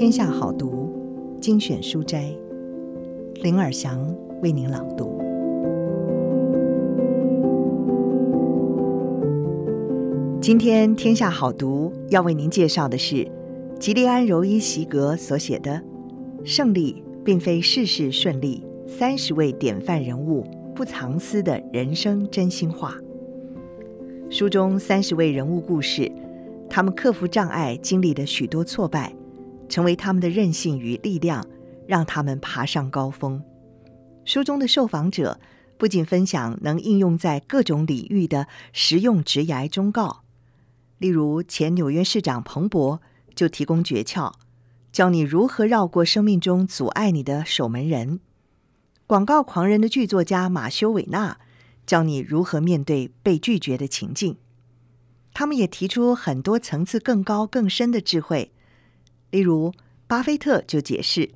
天下好读精选书斋，林尔祥为您朗读。今天天下好读要为您介绍的是吉利安·柔伊席格所写的《胜利并非事事顺利》，三十位典范人物不藏私的人生真心话。书中三十位人物故事，他们克服障碍，经历了许多挫败。成为他们的韧性与力量，让他们爬上高峰。书中的受访者不仅分享能应用在各种领域的实用职涯忠告，例如前纽约市长彭博就提供诀窍，教你如何绕过生命中阻碍你的守门人；广告狂人的剧作家马修·韦纳教你如何面对被拒绝的情境。他们也提出很多层次更高更深的智慧。例如，巴菲特就解释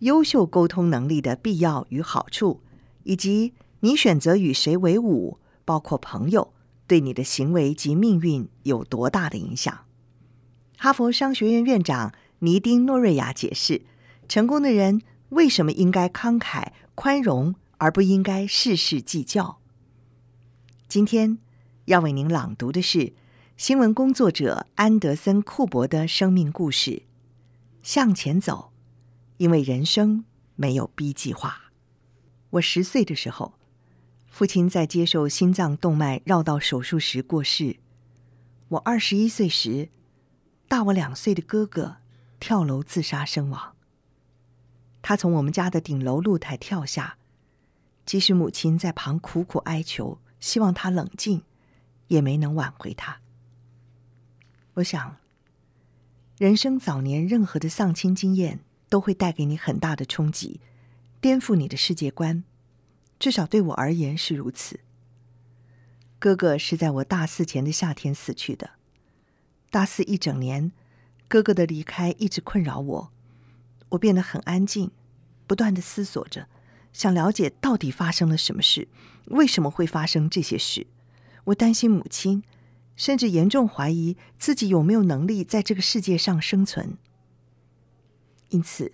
优秀沟通能力的必要与好处，以及你选择与谁为伍，包括朋友，对你的行为及命运有多大的影响。哈佛商学院院长尼丁诺瑞亚解释，成功的人为什么应该慷慨宽容，而不应该事事计较。今天要为您朗读的是新闻工作者安德森·库伯的生命故事。向前走，因为人生没有 B 计划。我十岁的时候，父亲在接受心脏动脉绕道手术时过世。我二十一岁时，大我两岁的哥哥跳楼自杀身亡。他从我们家的顶楼露台跳下，即使母亲在旁苦苦哀求，希望他冷静，也没能挽回他。我想。人生早年任何的丧亲经验都会带给你很大的冲击，颠覆你的世界观，至少对我而言是如此。哥哥是在我大四前的夏天死去的。大四一整年，哥哥的离开一直困扰我，我变得很安静，不断地思索着，想了解到底发生了什么事，为什么会发生这些事。我担心母亲。甚至严重怀疑自己有没有能力在这个世界上生存。因此，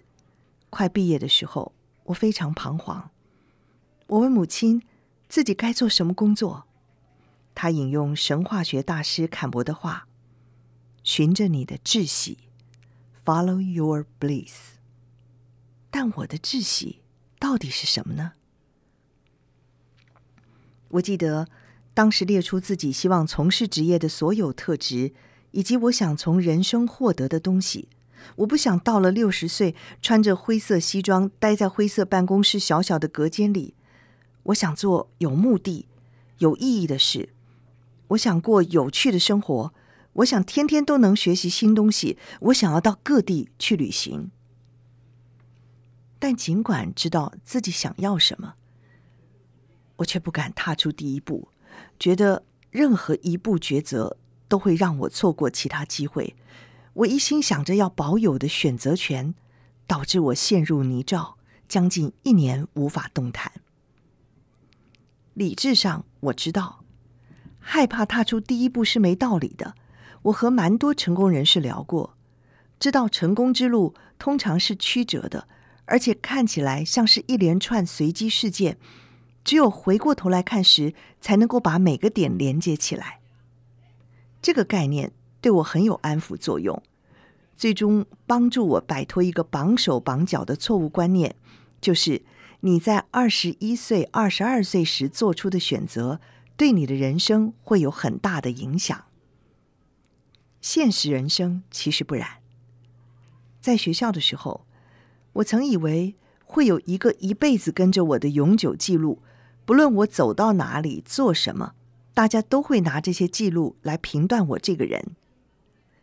快毕业的时候，我非常彷徨。我问母亲自己该做什么工作，她引用神话学大师坎伯的话：“循着你的志喜，Follow your bliss。”但我的志喜到底是什么呢？我记得。当时列出自己希望从事职业的所有特质，以及我想从人生获得的东西。我不想到了六十岁，穿着灰色西装，待在灰色办公室小小的隔间里。我想做有目的、有意义的事。我想过有趣的生活。我想天天都能学习新东西。我想要到各地去旅行。但尽管知道自己想要什么，我却不敢踏出第一步。觉得任何一步抉择都会让我错过其他机会，我一心想着要保有的选择权，导致我陷入泥沼，将近一年无法动弹。理智上我知道，害怕踏出第一步是没道理的。我和蛮多成功人士聊过，知道成功之路通常是曲折的，而且看起来像是一连串随机事件。只有回过头来看时，才能够把每个点连接起来。这个概念对我很有安抚作用，最终帮助我摆脱一个绑手绑脚的错误观念，就是你在二十一岁、二十二岁时做出的选择，对你的人生会有很大的影响。现实人生其实不然。在学校的时候，我曾以为会有一个一辈子跟着我的永久记录。不论我走到哪里做什么，大家都会拿这些记录来评断我这个人。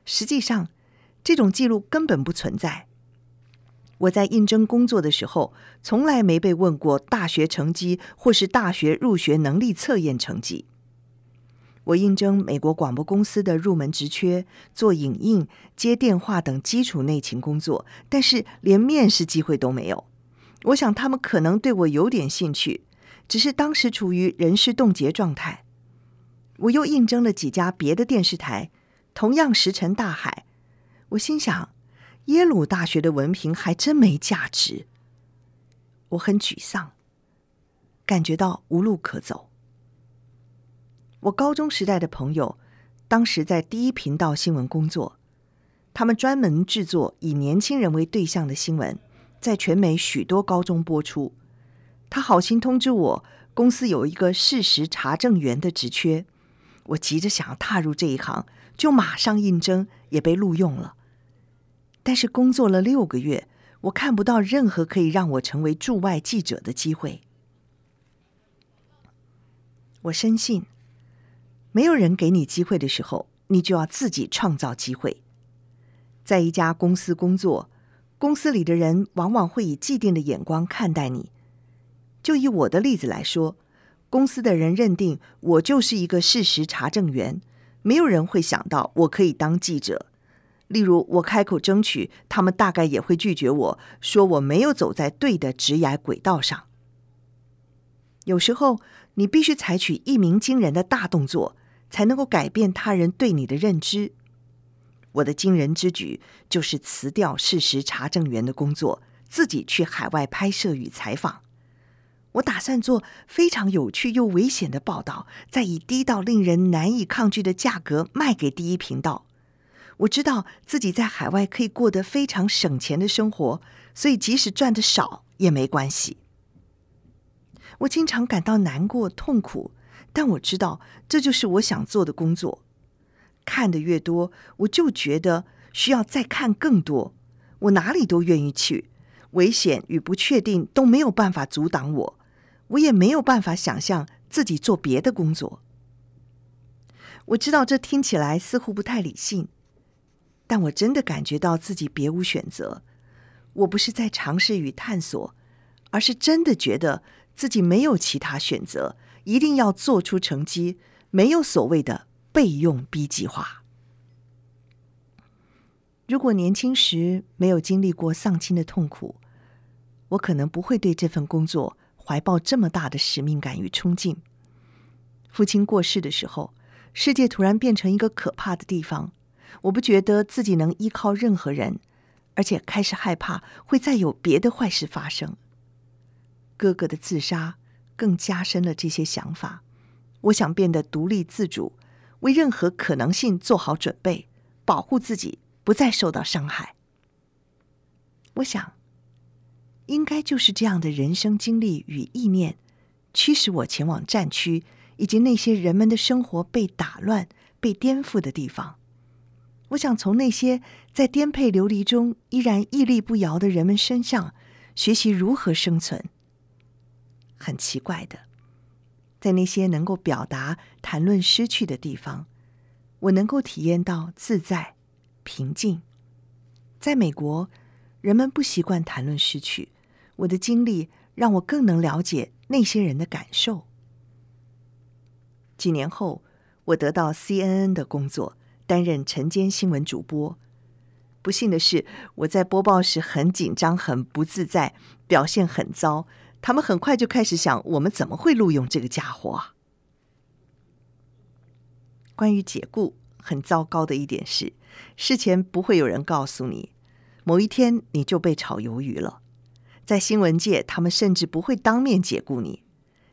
实际上，这种记录根本不存在。我在应征工作的时候，从来没被问过大学成绩或是大学入学能力测验成绩。我应征美国广播公司的入门职缺，做影印、接电话等基础内勤工作，但是连面试机会都没有。我想他们可能对我有点兴趣。只是当时处于人事冻结状态，我又应征了几家别的电视台，同样石沉大海。我心想，耶鲁大学的文凭还真没价值。我很沮丧，感觉到无路可走。我高中时代的朋友，当时在第一频道新闻工作，他们专门制作以年轻人为对象的新闻，在全美许多高中播出。他好心通知我，公司有一个事实查证员的职缺，我急着想要踏入这一行，就马上应征，也被录用了。但是工作了六个月，我看不到任何可以让我成为驻外记者的机会。我深信，没有人给你机会的时候，你就要自己创造机会。在一家公司工作，公司里的人往往会以既定的眼光看待你。就以我的例子来说，公司的人认定我就是一个事实查证员，没有人会想到我可以当记者。例如，我开口争取，他们大概也会拒绝我，说我没有走在对的职涯轨道上。有时候，你必须采取一鸣惊人的大动作，才能够改变他人对你的认知。我的惊人之举就是辞掉事实查证员的工作，自己去海外拍摄与采访。我打算做非常有趣又危险的报道，再以低到令人难以抗拒的价格卖给第一频道。我知道自己在海外可以过得非常省钱的生活，所以即使赚得少也没关系。我经常感到难过、痛苦，但我知道这就是我想做的工作。看得越多，我就觉得需要再看更多。我哪里都愿意去，危险与不确定都没有办法阻挡我。我也没有办法想象自己做别的工作。我知道这听起来似乎不太理性。但我真的感觉到自己别无选择。我不是在尝试与探索，而是真的觉得自己没有其他选择，一定要做出成绩。没有所谓的备用 B 计划。如果年轻时没有经历过丧亲的痛苦，我可能不会对这份工作怀抱这么大的使命感与冲劲。父亲过世的时候，世界突然变成一个可怕的地方。我不觉得自己能依靠任何人，而且开始害怕会再有别的坏事发生。哥哥的自杀更加深了这些想法。我想变得独立自主，为任何可能性做好准备，保护自己不再受到伤害。我想，应该就是这样的人生经历与意念，驱使我前往战区，以及那些人们的生活被打乱、被颠覆的地方。我想从那些在颠沛流离中依然屹立不摇的人们身上学习如何生存。很奇怪的，在那些能够表达、谈论失去的地方，我能够体验到自在、平静。在美国，人们不习惯谈论失去，我的经历让我更能了解那些人的感受。几年后，我得到 CNN 的工作。担任晨间新闻主播，不幸的是，我在播报时很紧张、很不自在，表现很糟。他们很快就开始想：我们怎么会录用这个家伙啊？关于解雇，很糟糕的一点是，事前不会有人告诉你，某一天你就被炒鱿鱼了。在新闻界，他们甚至不会当面解雇你，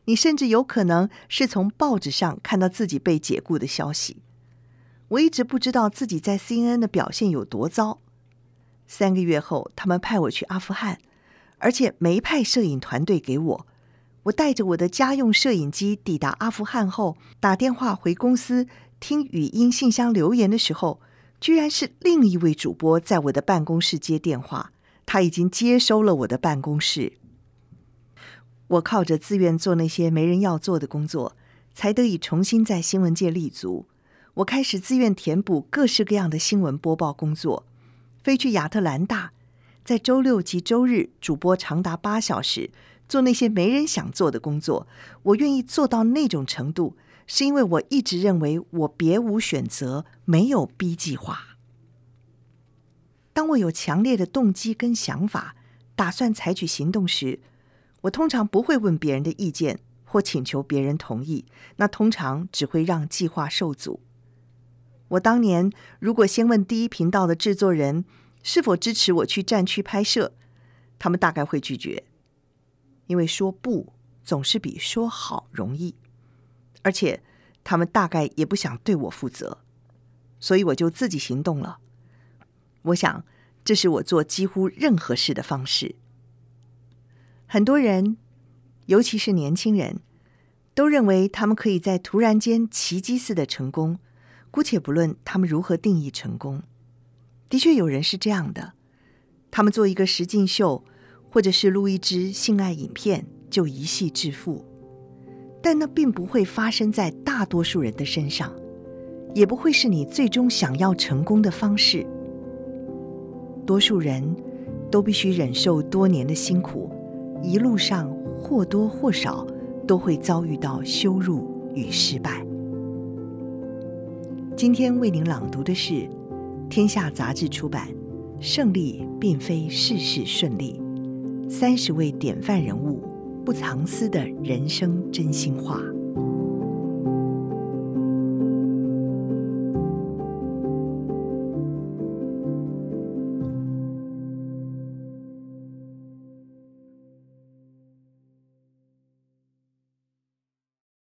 你甚至有可能是从报纸上看到自己被解雇的消息。我一直不知道自己在 CNN 的表现有多糟。三个月后，他们派我去阿富汗，而且没派摄影团队给我。我带着我的家用摄影机抵达阿富汗后，打电话回公司听语音信箱留言的时候，居然是另一位主播在我的办公室接电话。他已经接收了我的办公室。我靠着自愿做那些没人要做的工作，才得以重新在新闻界立足。我开始自愿填补各式各样的新闻播报工作，飞去亚特兰大，在周六及周日主播长达八小时，做那些没人想做的工作。我愿意做到那种程度，是因为我一直认为我别无选择，没有 B 计划。当我有强烈的动机跟想法，打算采取行动时，我通常不会问别人的意见或请求别人同意，那通常只会让计划受阻。我当年如果先问第一频道的制作人是否支持我去战区拍摄，他们大概会拒绝，因为说不总是比说好容易，而且他们大概也不想对我负责，所以我就自己行动了。我想，这是我做几乎任何事的方式。很多人，尤其是年轻人，都认为他们可以在突然间奇迹似的成功。姑且不论他们如何定义成功，的确有人是这样的。他们做一个实境秀，或者是录一支性爱影片，就一夕致富。但那并不会发生在大多数人的身上，也不会是你最终想要成功的方式。多数人都必须忍受多年的辛苦，一路上或多或少都会遭遇到羞辱与失败。今天为您朗读的是《天下杂志》出版《胜利并非事事顺利》，三十位典范人物不藏私的人生真心话。